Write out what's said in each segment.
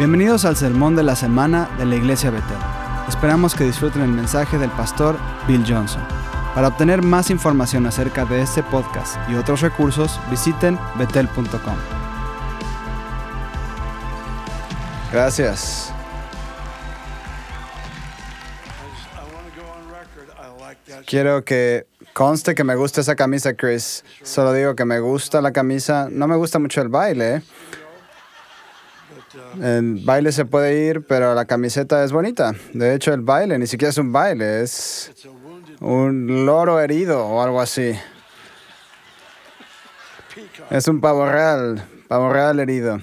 Bienvenidos al sermón de la semana de la Iglesia Betel. Esperamos que disfruten el mensaje del pastor Bill Johnson. Para obtener más información acerca de este podcast y otros recursos, visiten betel.com. Gracias. Quiero que conste que me gusta esa camisa, Chris. Solo digo que me gusta la camisa. No me gusta mucho el baile. ¿eh? El baile se puede ir, pero la camiseta es bonita. De hecho, el baile ni siquiera es un baile, es un loro herido o algo así. Es un pavo real, pavo real herido.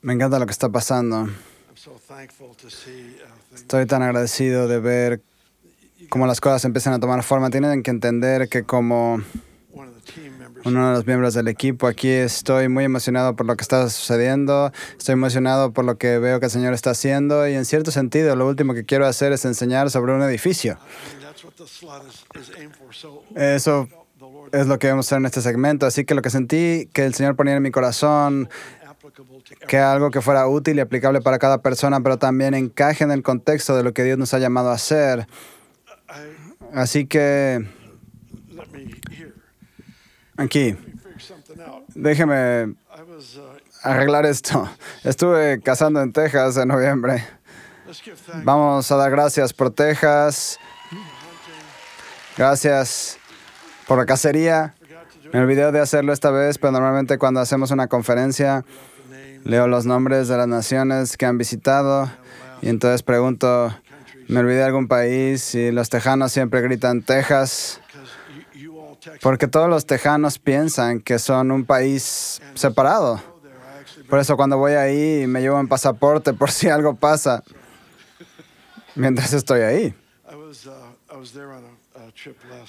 Me encanta lo que está pasando. Estoy tan agradecido de ver cómo las cosas empiezan a tomar forma. Tienen que entender que como uno de los miembros del equipo aquí estoy muy emocionado por lo que está sucediendo, estoy emocionado por lo que veo que el Señor está haciendo y en cierto sentido lo último que quiero hacer es enseñar sobre un edificio. Eso es lo que vamos a hacer en este segmento. Así que lo que sentí que el Señor ponía en mi corazón, que algo que fuera útil y aplicable para cada persona, pero también encaje en el contexto de lo que Dios nos ha llamado a hacer. Así que aquí, déjeme arreglar esto. Estuve cazando en Texas en noviembre. Vamos a dar gracias por Texas. Gracias por la cacería. Me olvidé de hacerlo esta vez, pero normalmente cuando hacemos una conferencia leo los nombres de las naciones que han visitado y entonces pregunto, ¿me olvidé de algún país? Y los tejanos siempre gritan Texas, porque todos los tejanos piensan que son un país separado. Por eso cuando voy ahí me llevo un pasaporte por si algo pasa mientras estoy ahí.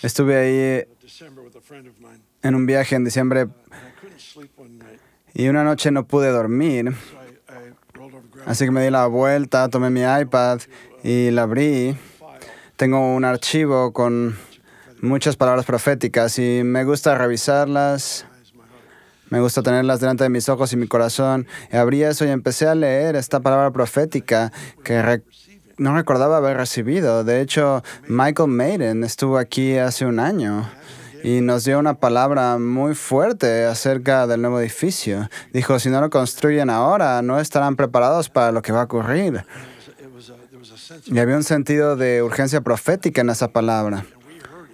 Estuve ahí en un viaje en diciembre y una noche no pude dormir. Así que me di la vuelta, tomé mi iPad y la abrí. Tengo un archivo con muchas palabras proféticas y me gusta revisarlas. Me gusta tenerlas delante de mis ojos y mi corazón. Y abrí eso y empecé a leer esta palabra profética que no recordaba haber recibido. De hecho, Michael Maiden estuvo aquí hace un año y nos dio una palabra muy fuerte acerca del nuevo edificio. Dijo, si no lo construyen ahora, no estarán preparados para lo que va a ocurrir. Y había un sentido de urgencia profética en esa palabra.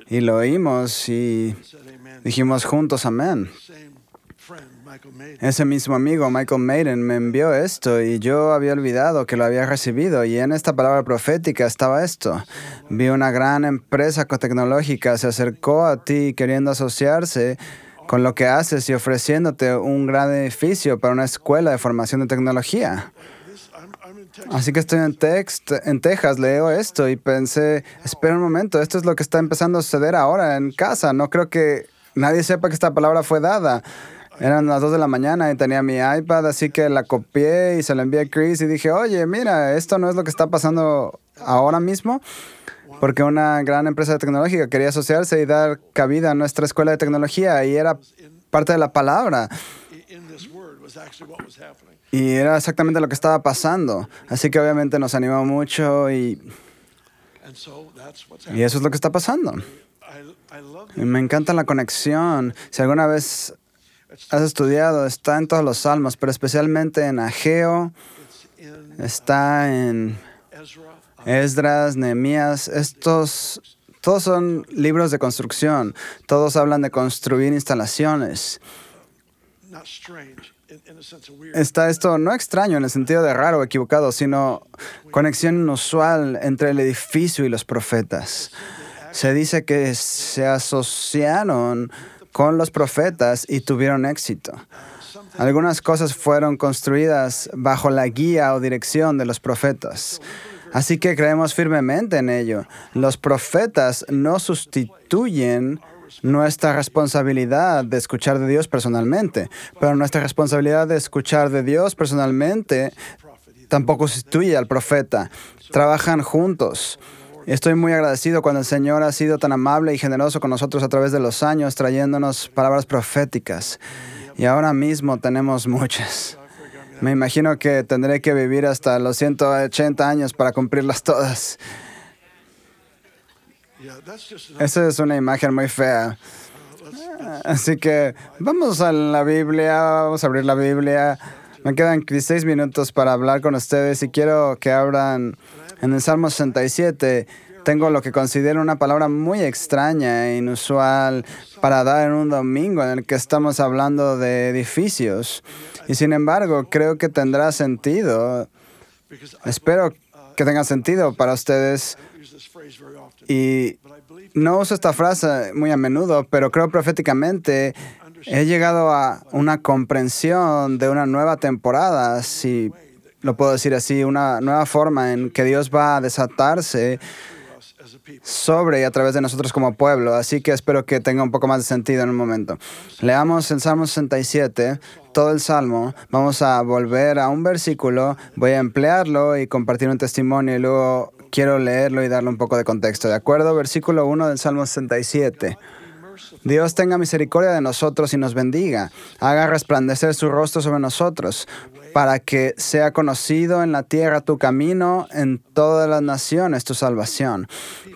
Y lo oímos y dijimos juntos, amén. Ese mismo amigo, Michael Maiden, me envió esto y yo había olvidado que lo había recibido y en esta palabra profética estaba esto. Vi una gran empresa tecnológica se acercó a ti queriendo asociarse con lo que haces y ofreciéndote un gran edificio para una escuela de formación de tecnología. Así que estoy en, text, en Texas, leo esto y pensé, espera un momento, esto es lo que está empezando a suceder ahora en casa. No creo que nadie sepa que esta palabra fue dada. Eran las 2 de la mañana y tenía mi iPad, así que la copié y se la envié a Chris y dije, oye, mira, esto no es lo que está pasando ahora mismo, porque una gran empresa tecnológica quería asociarse y dar cabida a nuestra escuela de tecnología y era parte de la palabra. Y era exactamente lo que estaba pasando. Así que obviamente nos animó mucho y, y eso es lo que está pasando. Me encanta la conexión. Si alguna vez has estudiado, está en todos los salmos, pero especialmente en Ageo, está en Esdras, Nehemías, estos todos son libros de construcción, todos hablan de construir instalaciones. Está esto no extraño en el sentido de raro o equivocado, sino conexión inusual entre el edificio y los profetas. Se dice que se asociaron con los profetas y tuvieron éxito. Algunas cosas fueron construidas bajo la guía o dirección de los profetas. Así que creemos firmemente en ello. Los profetas no sustituyen nuestra responsabilidad de escuchar de Dios personalmente, pero nuestra responsabilidad de escuchar de Dios personalmente tampoco sustituye al profeta. Trabajan juntos. Estoy muy agradecido cuando el Señor ha sido tan amable y generoso con nosotros a través de los años, trayéndonos palabras proféticas. Y ahora mismo tenemos muchas. Me imagino que tendré que vivir hasta los 180 años para cumplirlas todas. Esa es una imagen muy fea. Así que vamos a la Biblia, vamos a abrir la Biblia. Me quedan 16 minutos para hablar con ustedes y quiero que abran en el Salmo 67. Tengo lo que considero una palabra muy extraña e inusual para dar en un domingo en el que estamos hablando de edificios. Y sin embargo, creo que tendrá sentido. Espero que tenga sentido para ustedes y no uso esta frase muy a menudo, pero creo proféticamente he llegado a una comprensión de una nueva temporada, si lo puedo decir así, una nueva forma en que Dios va a desatarse sobre y a través de nosotros como pueblo. Así que espero que tenga un poco más de sentido en un momento. Leamos el Salmo 67, todo el Salmo. Vamos a volver a un versículo, voy a emplearlo y compartir un testimonio y luego quiero leerlo y darle un poco de contexto. ¿De acuerdo? Versículo 1 del Salmo 67. Dios tenga misericordia de nosotros y nos bendiga. Haga resplandecer su rostro sobre nosotros, para que sea conocido en la tierra tu camino, en todas las naciones tu salvación.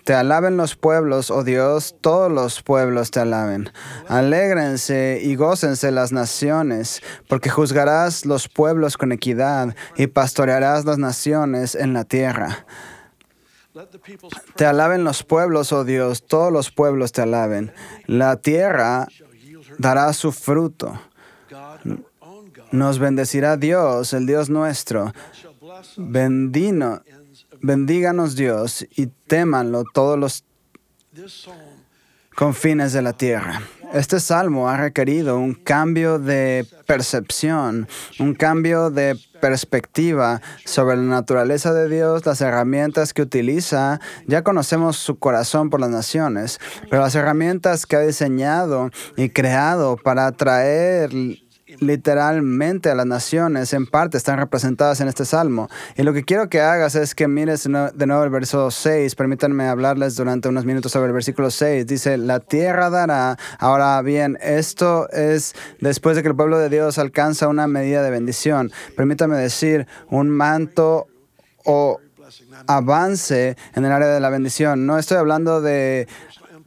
Te alaben los pueblos, oh Dios, todos los pueblos te alaben. Alégrense y gócense las naciones, porque juzgarás los pueblos con equidad y pastorearás las naciones en la tierra. Te alaben los pueblos, oh Dios, todos los pueblos te alaben. La tierra dará su fruto. Nos bendecirá Dios, el Dios nuestro. Bendino, bendíganos Dios y témanlo todos los confines de la tierra. Este salmo ha requerido un cambio de percepción, un cambio de perspectiva sobre la naturaleza de Dios, las herramientas que utiliza. Ya conocemos su corazón por las naciones, pero las herramientas que ha diseñado y creado para atraer literalmente a las naciones, en parte están representadas en este salmo. Y lo que quiero que hagas es que mires de nuevo el verso 6. Permítanme hablarles durante unos minutos sobre el versículo 6. Dice, la tierra dará. Ahora bien, esto es después de que el pueblo de Dios alcanza una medida de bendición. Permítame decir, un manto o avance en el área de la bendición. No estoy hablando de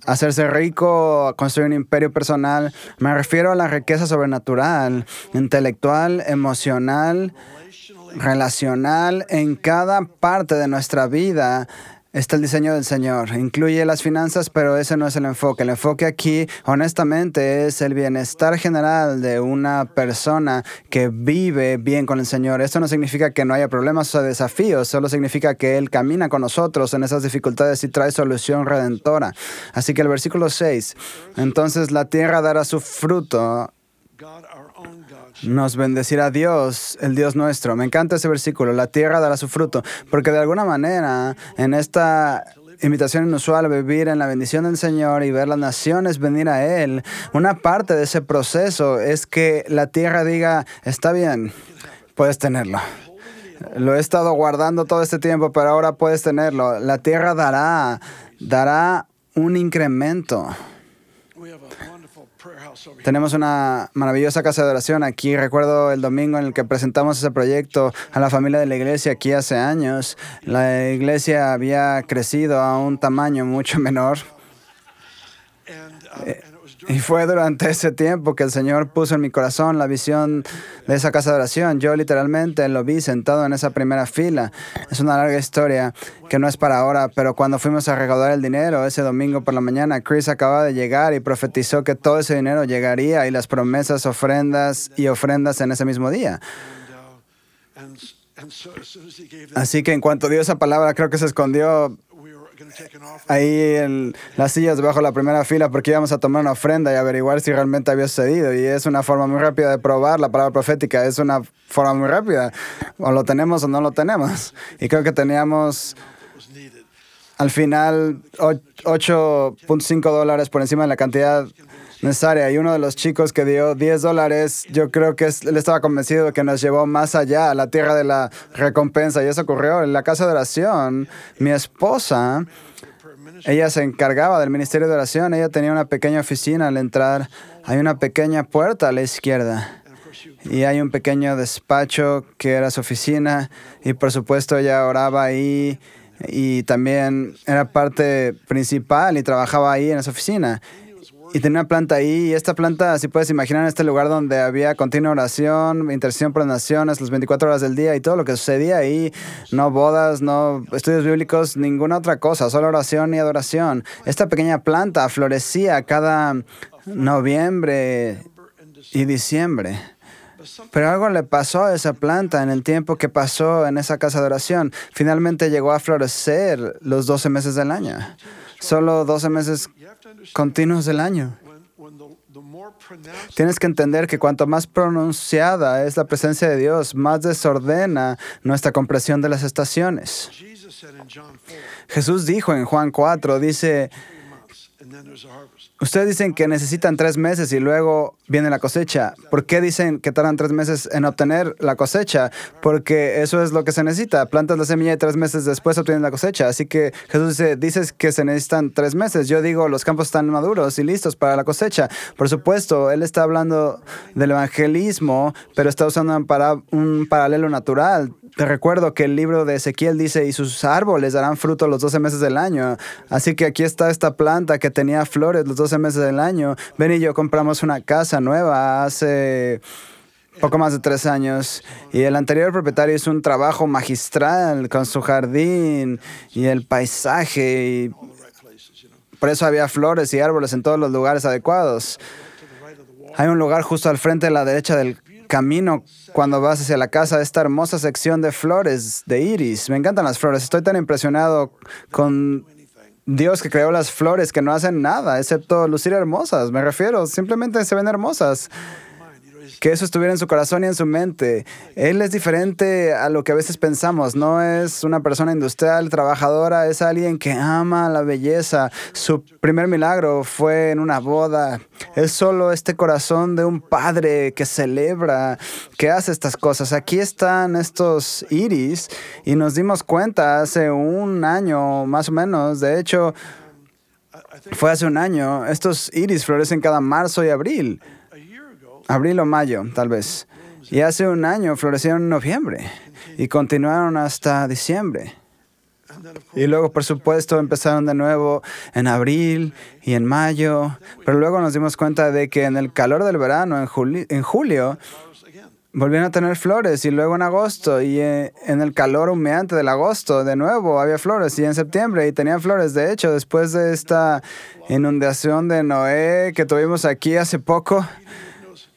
hacerse rico, construir un imperio personal. Me refiero a la riqueza sobrenatural, intelectual, emocional, relacional en cada parte de nuestra vida está el diseño del Señor. Incluye las finanzas, pero ese no es el enfoque. El enfoque aquí, honestamente, es el bienestar general de una persona que vive bien con el Señor. Esto no significa que no haya problemas o desafíos, solo significa que Él camina con nosotros en esas dificultades y trae solución redentora. Así que el versículo 6, entonces la tierra dará su fruto nos bendecirá Dios, el Dios nuestro. Me encanta ese versículo, la tierra dará su fruto, porque de alguna manera en esta invitación inusual a vivir en la bendición del Señor y ver las naciones venir a Él, una parte de ese proceso es que la tierra diga, está bien, puedes tenerlo. Lo he estado guardando todo este tiempo, pero ahora puedes tenerlo. La tierra dará, dará un incremento. Tenemos una maravillosa casa de oración aquí. Recuerdo el domingo en el que presentamos ese proyecto a la familia de la iglesia aquí hace años. La iglesia había crecido a un tamaño mucho menor. Y fue durante ese tiempo que el Señor puso en mi corazón la visión de esa casa de oración. Yo literalmente lo vi sentado en esa primera fila. Es una larga historia que no es para ahora, pero cuando fuimos a recaudar el dinero ese domingo por la mañana, Chris acababa de llegar y profetizó que todo ese dinero llegaría y las promesas, ofrendas y ofrendas en ese mismo día. Así que en cuanto dio esa palabra, creo que se escondió ahí en las sillas debajo de la primera fila porque íbamos a tomar una ofrenda y averiguar si realmente había sucedido. Y es una forma muy rápida de probar la palabra profética. Es una forma muy rápida. O lo tenemos o no lo tenemos. Y creo que teníamos al final 8.5 dólares por encima de la cantidad necesaria. Y uno de los chicos que dio 10 dólares, yo creo que él estaba convencido de que nos llevó más allá, a la tierra de la recompensa. Y eso ocurrió en la casa de oración. Mi esposa, ella se encargaba del ministerio de oración. Ella tenía una pequeña oficina al entrar. Hay una pequeña puerta a la izquierda. Y hay un pequeño despacho que era su oficina. Y por supuesto ella oraba ahí y también era parte principal y trabajaba ahí en esa oficina. Y tenía una planta ahí, y esta planta, si puedes imaginar, este lugar donde había continua oración, intercesión por las naciones, las 24 horas del día y todo lo que sucedía ahí, no bodas, no estudios bíblicos, ninguna otra cosa, solo oración y adoración. Esta pequeña planta florecía cada noviembre y diciembre. Pero algo le pasó a esa planta en el tiempo que pasó en esa casa de oración. Finalmente llegó a florecer los 12 meses del año. Solo 12 meses continuos del año. Tienes que entender que cuanto más pronunciada es la presencia de Dios, más desordena nuestra comprensión de las estaciones. Jesús dijo en Juan 4, dice, Ustedes dicen que necesitan tres meses y luego viene la cosecha. ¿Por qué dicen que tardan tres meses en obtener la cosecha? Porque eso es lo que se necesita. Plantas la semilla y tres meses después obtienes la cosecha. Así que Jesús dice, dices que se necesitan tres meses. Yo digo, los campos están maduros y listos para la cosecha. Por supuesto, Él está hablando del evangelismo, pero está usando un paralelo natural te recuerdo que el libro de Ezequiel dice, y sus árboles darán fruto los 12 meses del año. Así que aquí está esta planta que tenía flores los 12 meses del año. Ben y yo compramos una casa nueva hace poco más de tres años y el anterior propietario hizo un trabajo magistral con su jardín y el paisaje y por eso había flores y árboles en todos los lugares adecuados. Hay un lugar justo al frente de la derecha del camino cuando vas hacia la casa, esta hermosa sección de flores, de iris. Me encantan las flores. Estoy tan impresionado con Dios que creó las flores que no hacen nada, excepto lucir hermosas. Me refiero, simplemente se ven hermosas que eso estuviera en su corazón y en su mente. Él es diferente a lo que a veces pensamos. No es una persona industrial, trabajadora, es alguien que ama la belleza. Su primer milagro fue en una boda. Es solo este corazón de un padre que celebra, que hace estas cosas. Aquí están estos iris y nos dimos cuenta hace un año más o menos. De hecho, fue hace un año. Estos iris florecen cada marzo y abril abril o mayo, tal vez. Y hace un año florecieron en noviembre y continuaron hasta diciembre. Y luego, por supuesto, empezaron de nuevo en abril y en mayo, pero luego nos dimos cuenta de que en el calor del verano, en, en julio, volvieron a tener flores y luego en agosto y eh, en el calor humeante del agosto de nuevo había flores y en septiembre y tenían flores. De hecho, después de esta inundación de Noé que tuvimos aquí hace poco,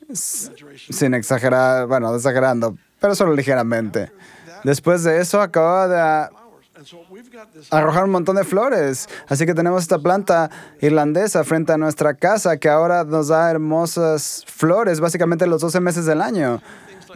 sin exagerar, bueno, exagerando, pero solo ligeramente. Después de eso acaba de arrojar un montón de flores. Así que tenemos esta planta irlandesa frente a nuestra casa que ahora nos da hermosas flores básicamente los 12 meses del año.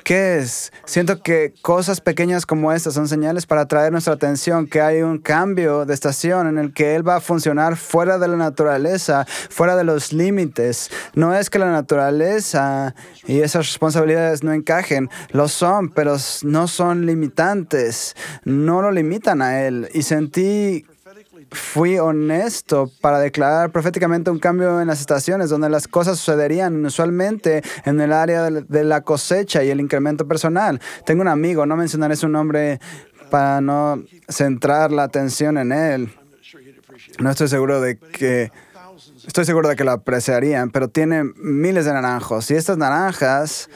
¿Qué es? Siento que cosas pequeñas como estas son señales para atraer nuestra atención, que hay un cambio de estación en el que Él va a funcionar fuera de la naturaleza, fuera de los límites. No es que la naturaleza y esas responsabilidades no encajen, lo son, pero no son limitantes, no lo limitan a Y sentí fui honesto para declarar proféticamente un cambio en las estaciones donde las cosas sucederían usualmente en el área de la cosecha y el incremento personal. Tengo un amigo, no mencionaré su nombre para no centrar la atención en él. No estoy seguro de que estoy seguro de que lo apreciarían, pero tiene miles de naranjos y estas naranjas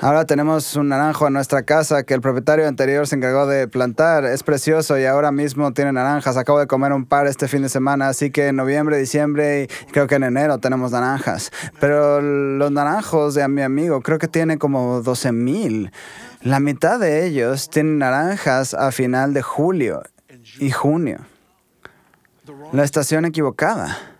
Ahora tenemos un naranjo en nuestra casa que el propietario anterior se encargó de plantar. Es precioso y ahora mismo tiene naranjas. Acabo de comer un par este fin de semana, así que en noviembre, diciembre y creo que en enero tenemos naranjas. Pero los naranjos de mi amigo creo que tiene como 12 mil. La mitad de ellos tienen naranjas a final de julio y junio. La estación equivocada.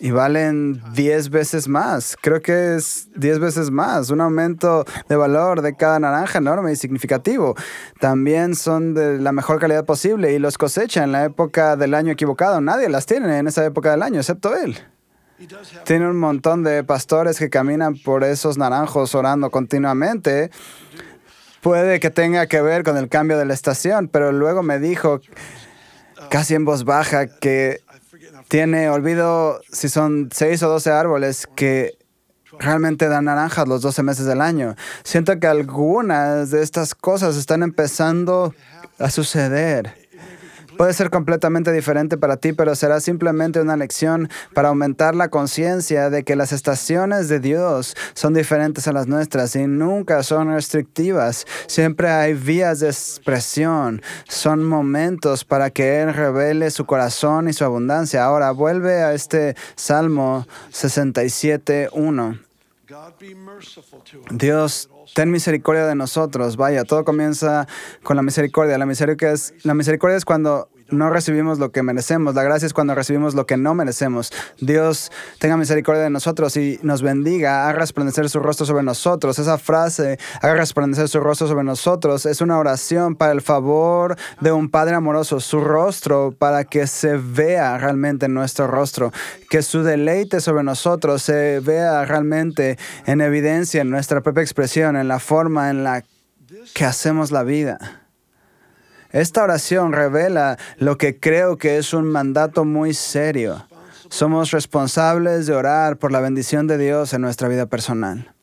Y valen 10 veces más. Creo que es 10 veces más. Un aumento de valor de cada naranja enorme y significativo. También son de la mejor calidad posible y los cosecha en la época del año equivocado. Nadie las tiene en esa época del año, excepto él. Tiene un montón de pastores que caminan por esos naranjos orando continuamente. Puede que tenga que ver con el cambio de la estación, pero luego me dijo, casi en voz baja, que tiene, olvido si son 6 o 12 árboles que realmente dan naranjas los 12 meses del año. Siento que algunas de estas cosas están empezando a suceder. Puede ser completamente diferente para ti, pero será simplemente una lección para aumentar la conciencia de que las estaciones de Dios son diferentes a las nuestras y nunca son restrictivas. Siempre hay vías de expresión. Son momentos para que Él revele su corazón y su abundancia. Ahora vuelve a este Salmo 67.1. Dios, ten misericordia de nosotros. Vaya, todo comienza con la misericordia. La misericordia es, la misericordia es cuando no recibimos lo que merecemos. La gracia es cuando recibimos lo que no merecemos. Dios tenga misericordia de nosotros y nos bendiga, haga resplandecer su rostro sobre nosotros. Esa frase, haga resplandecer su rostro sobre nosotros, es una oración para el favor de un Padre amoroso, su rostro, para que se vea realmente en nuestro rostro, que su deleite sobre nosotros se vea realmente en evidencia en nuestra propia expresión, en la forma en la que hacemos la vida. Esta oración revela lo que creo que es un mandato muy serio. Somos responsables de orar por la bendición de Dios en nuestra vida personal.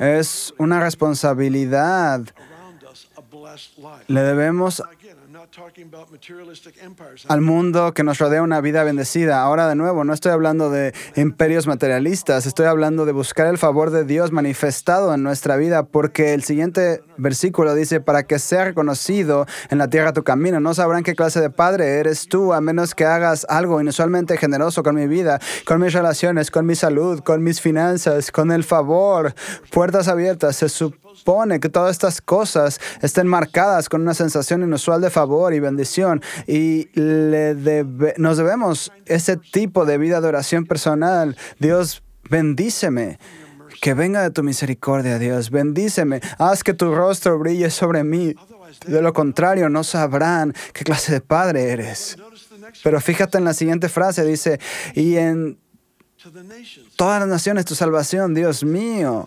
Es una responsabilidad. Le debemos al mundo que nos rodea una vida bendecida. Ahora de nuevo, no estoy hablando de imperios materialistas, estoy hablando de buscar el favor de Dios manifestado en nuestra vida, porque el siguiente versículo dice, para que sea reconocido en la tierra tu camino, no sabrán qué clase de padre eres tú, a menos que hagas algo inusualmente generoso con mi vida, con mis relaciones, con mi salud, con mis finanzas, con el favor, puertas abiertas. Se supone que todas estas cosas estén marcadas con una sensación inusual de favor y bendición y le nos debemos ese tipo de vida de oración personal. Dios, bendíceme. Que venga de tu misericordia, Dios. Bendíceme. Haz que tu rostro brille sobre mí. De lo contrario, no sabrán qué clase de padre eres. Pero fíjate en la siguiente frase, dice, y en todas las naciones tu salvación, Dios mío.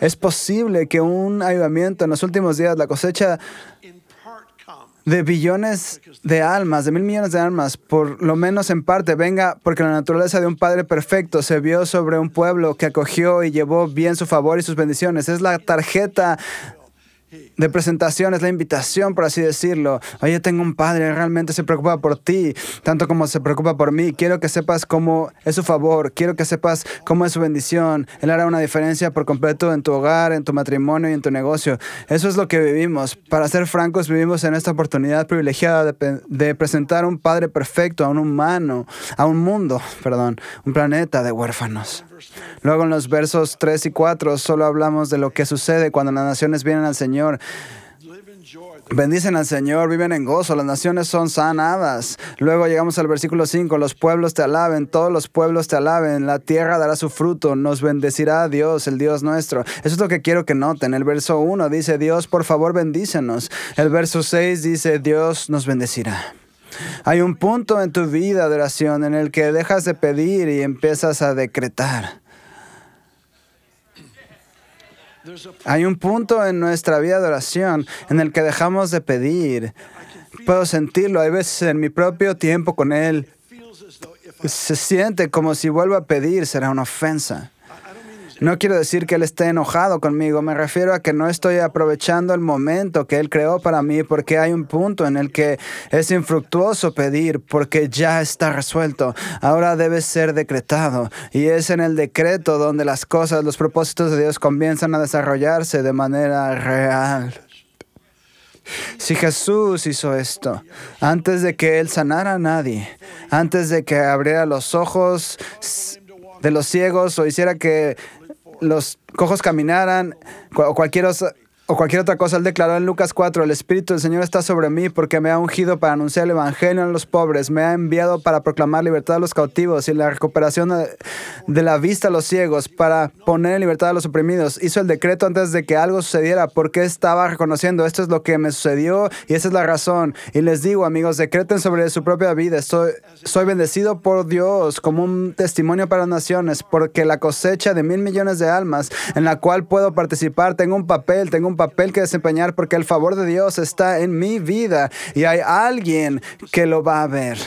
Es posible que un avivamiento en los últimos días, la cosecha de billones de almas, de mil millones de almas, por lo menos en parte, venga porque la naturaleza de un Padre perfecto se vio sobre un pueblo que acogió y llevó bien su favor y sus bendiciones. Es la tarjeta de presentación, es la invitación, por así decirlo. Oye, tengo un padre, realmente se preocupa por ti, tanto como se preocupa por mí. Quiero que sepas cómo es su favor, quiero que sepas cómo es su bendición. Él hará una diferencia por completo en tu hogar, en tu matrimonio y en tu negocio. Eso es lo que vivimos. Para ser francos, vivimos en esta oportunidad privilegiada de, de presentar un padre perfecto a un humano, a un mundo, perdón, un planeta de huérfanos. Luego en los versos 3 y 4 solo hablamos de lo que sucede cuando las naciones vienen al Señor. Bendicen al Señor, viven en gozo, las naciones son sanadas. Luego llegamos al versículo 5, los pueblos te alaben, todos los pueblos te alaben, la tierra dará su fruto, nos bendecirá Dios, el Dios nuestro. Eso es lo que quiero que noten. El verso 1 dice, Dios, por favor, bendícenos. El verso 6 dice, Dios nos bendecirá. Hay un punto en tu vida de oración en el que dejas de pedir y empiezas a decretar. Hay un punto en nuestra vida de oración en el que dejamos de pedir. Puedo sentirlo, hay veces en mi propio tiempo con Él. Se siente como si vuelva a pedir, será una ofensa. No quiero decir que Él esté enojado conmigo, me refiero a que no estoy aprovechando el momento que Él creó para mí porque hay un punto en el que es infructuoso pedir porque ya está resuelto. Ahora debe ser decretado y es en el decreto donde las cosas, los propósitos de Dios comienzan a desarrollarse de manera real. Si Jesús hizo esto, antes de que Él sanara a nadie, antes de que abriera los ojos de los ciegos o hiciera que los cojos caminaran o cualquier o cualquier otra cosa. Él declaró en Lucas 4, el Espíritu del Señor está sobre mí porque me ha ungido para anunciar el Evangelio a los pobres, me ha enviado para proclamar libertad a los cautivos y la recuperación de la vista a los ciegos, para poner en libertad a los oprimidos. Hizo el decreto antes de que algo sucediera porque estaba reconociendo, esto es lo que me sucedió y esa es la razón. Y les digo, amigos, decreten sobre su propia vida. Soy, soy bendecido por Dios como un testimonio para las naciones porque la cosecha de mil millones de almas en la cual puedo participar, tengo un papel, tengo un papel que desempeñar porque el favor de Dios está en mi vida y hay alguien que lo va a ver.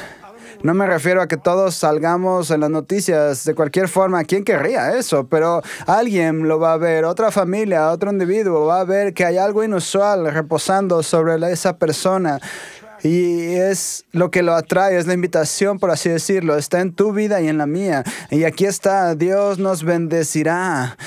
No me refiero a que todos salgamos en las noticias de cualquier forma. ¿Quién querría eso? Pero alguien lo va a ver, otra familia, otro individuo va a ver que hay algo inusual reposando sobre esa persona. Y es lo que lo atrae, es la invitación, por así decirlo. Está en tu vida y en la mía. Y aquí está, Dios nos bendecirá.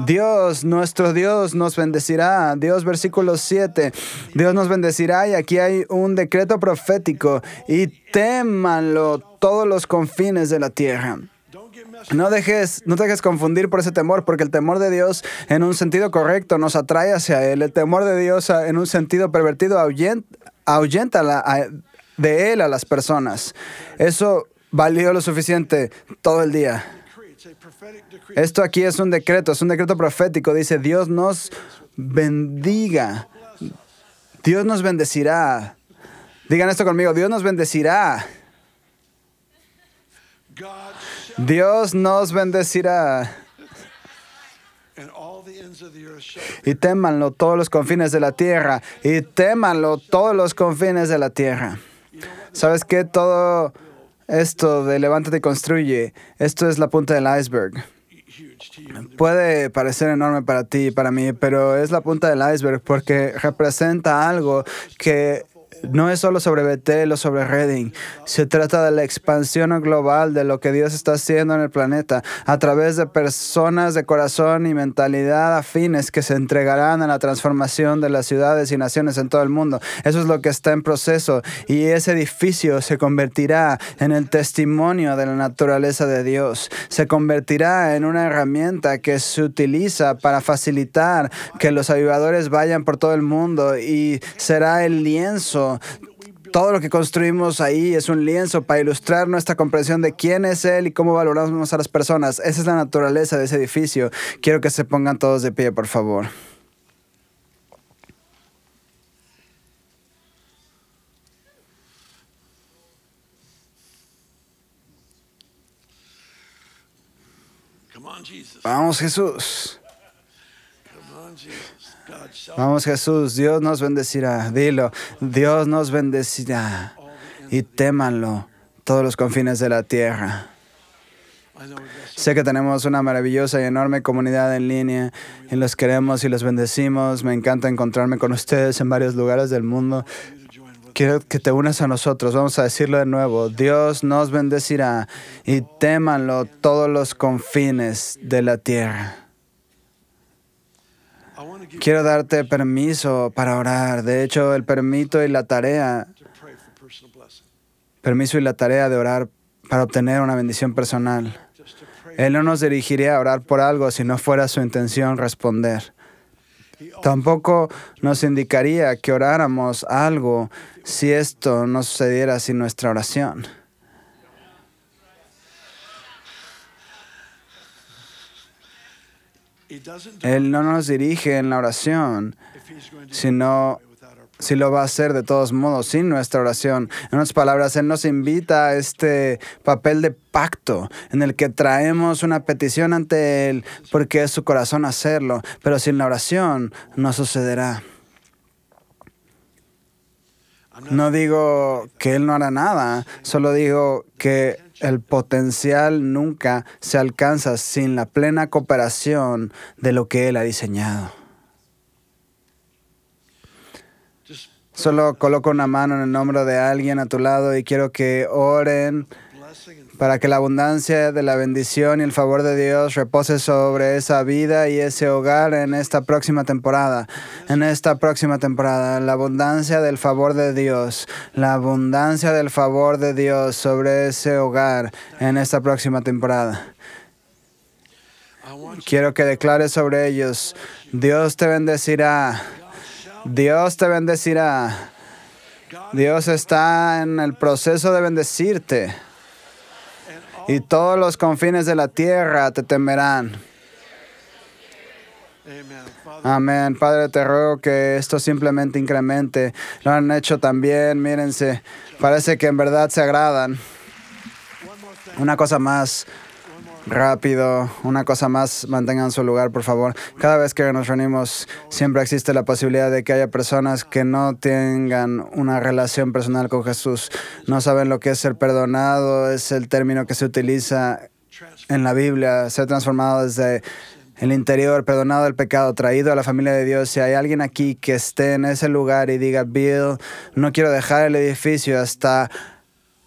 Dios, nuestro Dios nos bendecirá. Dios, versículo 7. Deus nos bendecirá y aquí hay un decreto profético. Y témanlo todos los confines de la tierra. No dejes, no te dejes confundir por ese temor, porque el temor de Dios en un sentido correcto nos atrae hacia Él. El temor de Dios en un sentido pervertido ahuyenta, la, de Él a las personas. Eso valió lo suficiente todo el día. Esto aquí es un decreto, es un decreto profético. Dice, Dios nos bendiga. Dios nos bendecirá. Digan esto conmigo, Dios nos bendecirá. Dios nos bendecirá. Y témanlo todos los confines de la tierra. Y témanlo todos los confines de la tierra. ¿Sabes qué? Todo esto de levántate y construye, esto es la punta del iceberg. Puede parecer enorme para ti y para mí, pero es la punta del iceberg porque representa algo que no es solo sobre Betel o sobre Reading. Se trata de la expansión global de lo que Dios está haciendo en el planeta a través de personas de corazón y mentalidad afines que se entregarán a la transformación de las ciudades y naciones en todo el mundo. Eso es lo que está en proceso y ese edificio se convertirá en el testimonio de la naturaleza de Dios. Se convertirá en una herramienta que se utiliza para facilitar que los avivadores vayan por todo el mundo y será el lienzo todo lo que construimos ahí es un lienzo para ilustrar nuestra comprensión de quién es Él y cómo valoramos a las personas. Esa es la naturaleza de ese edificio. Quiero que se pongan todos de pie, por favor. Vamos, Jesús. Vamos Jesús, Dios nos bendecirá. Dilo, Dios nos bendecirá. Y témanlo todos los confines de la tierra. Sé que tenemos una maravillosa y enorme comunidad en línea y los queremos y los bendecimos. Me encanta encontrarme con ustedes en varios lugares del mundo. Quiero que te unas a nosotros. Vamos a decirlo de nuevo. Dios nos bendecirá y témanlo todos los confines de la tierra. Quiero darte permiso para orar. De hecho, el permiso y la tarea, permiso y la tarea de orar para obtener una bendición personal. Él no nos dirigiría a orar por algo si no fuera su intención responder. Tampoco nos indicaría que oráramos algo si esto no sucediera sin nuestra oración. Él no nos dirige en la oración, sino si lo va a hacer de todos modos sin nuestra oración. En otras palabras, Él nos invita a este papel de pacto en el que traemos una petición ante Él porque es su corazón hacerlo, pero sin la oración no sucederá. No digo que Él no hará nada, solo digo que el potencial nunca se alcanza sin la plena cooperación de lo que Él ha diseñado. Solo coloco una mano en el nombre de alguien a tu lado y quiero que oren para que la abundancia de la bendición y el favor de Dios repose sobre esa vida y ese hogar en esta próxima temporada. En esta próxima temporada, la abundancia del favor de Dios, la abundancia del favor de Dios sobre ese hogar en esta próxima temporada. Quiero que declares sobre ellos, Dios te bendecirá, Dios te bendecirá. Dios está en el proceso de bendecirte y todos los confines de la tierra te temerán. Amén. Padre, te ruego que esto simplemente incremente. Lo han hecho también, mírense. Parece que en verdad se agradan. Una cosa más rápido, una cosa más, mantengan su lugar, por favor. Cada vez que nos reunimos, siempre existe la posibilidad de que haya personas que no tengan una relación personal con Jesús. No saben lo que es ser perdonado, es el término que se utiliza en la Biblia, ser transformado desde el interior, perdonado del pecado, traído a la familia de Dios. Si hay alguien aquí que esté en ese lugar y diga, Bill, no quiero dejar el edificio hasta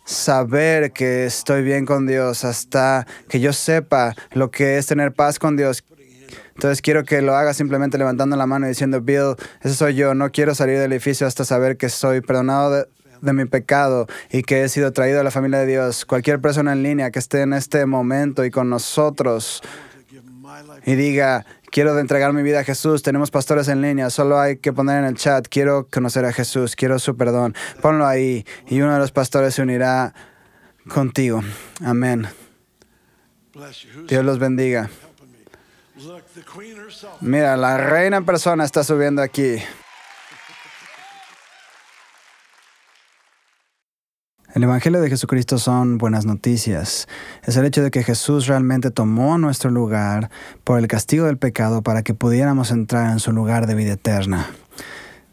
saber que estoy bien con Dios, hasta que yo sepa lo que es tener paz con Dios. Entonces quiero que lo haga simplemente levantando la mano y diciendo, Bill, ese soy yo, no quiero salir del edificio hasta saber que soy perdonado de, de mi pecado y que he sido traído a la familia de Dios. Cualquier persona en línea que esté en este momento y con nosotros y diga, quiero entregar mi vida a Jesús, tenemos pastores en línea, solo hay que poner en el chat, quiero conocer a Jesús, quiero su perdón, ponlo ahí y uno de los pastores se unirá contigo. Amén. Dios los bendiga. Mira, la reina en persona está subiendo aquí. El Evangelio de Jesucristo son buenas noticias. Es el hecho de que Jesús realmente tomó nuestro lugar por el castigo del pecado para que pudiéramos entrar en su lugar de vida eterna.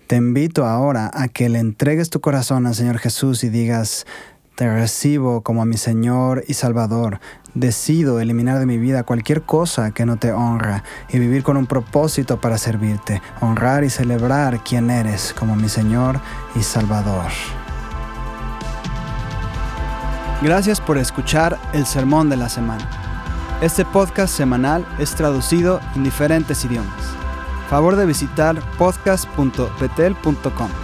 Te invito ahora a que le entregues tu corazón al Señor Jesús y digas, te recibo como a mi Señor y Salvador. Decido eliminar de mi vida cualquier cosa que no te honra y vivir con un propósito para servirte, honrar y celebrar quién eres como mi Señor y Salvador. Gracias por escuchar el Sermón de la Semana. Este podcast semanal es traducido en diferentes idiomas. Favor de visitar podcast.petel.com.